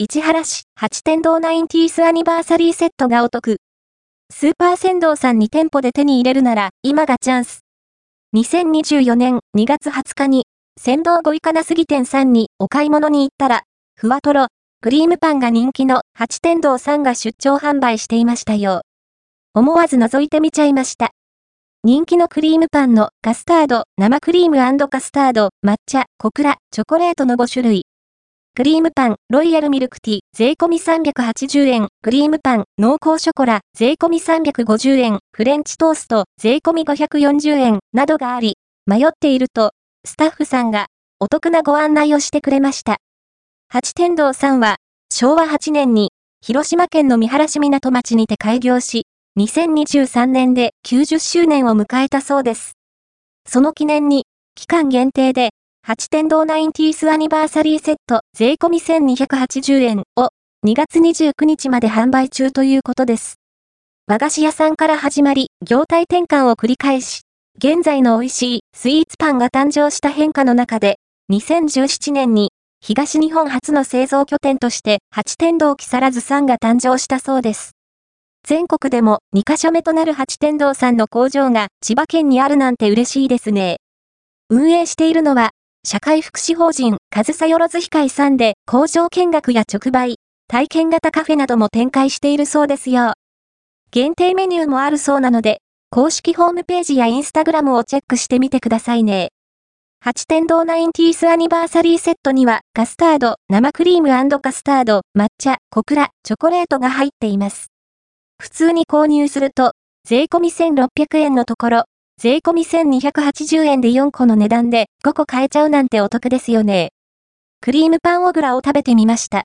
市原市八天堂ナインティースアニバーサリーセットがお得。スーパー仙道さんに店舗で手に入れるなら今がチャンス。2024年2月20日に、仙道ごいかなすぎ店さんにお買い物に行ったら、ふわとろ、クリームパンが人気の八天堂さんが出張販売していましたよ。思わず覗いてみちゃいました。人気のクリームパンのカスタード、生クリームカスタード、抹茶、小倉、チョコレートの5種類。クリームパン、ロイヤルミルクティー、税込み380円。クリームパン、濃厚ショコラ、税込み350円。フレンチトースト、税込み540円。などがあり、迷っていると、スタッフさんが、お得なご案内をしてくれました。八天堂さんは、昭和8年に、広島県の三原市港町にて開業し、2023年で90周年を迎えたそうです。その記念に、期間限定で、八天堂ナインティースアニバーサリーセット税込み1280円を2月29日まで販売中ということです。和菓子屋さんから始まり、業態転換を繰り返し、現在の美味しいスイーツパンが誕生した変化の中で、2017年に東日本初の製造拠点として八天堂木更津さんが誕生したそうです。全国でも2カ所目となる八天堂さんの工場が千葉県にあるなんて嬉しいですね。運営しているのは社会福祉法人、上総よろず控さんで工場見学や直売、体験型カフェなども展開しているそうですよ。限定メニューもあるそうなので、公式ホームページやインスタグラムをチェックしてみてくださいね。八天堂ナインティースアニバーサリーセットにはカスタード、生クリームカスタード、抹茶、小倉、チョコレートが入っています。普通に購入すると、税込み1600円のところ、税込み1280円で4個の値段で5個買えちゃうなんてお得ですよね。クリームパンオグラを食べてみました。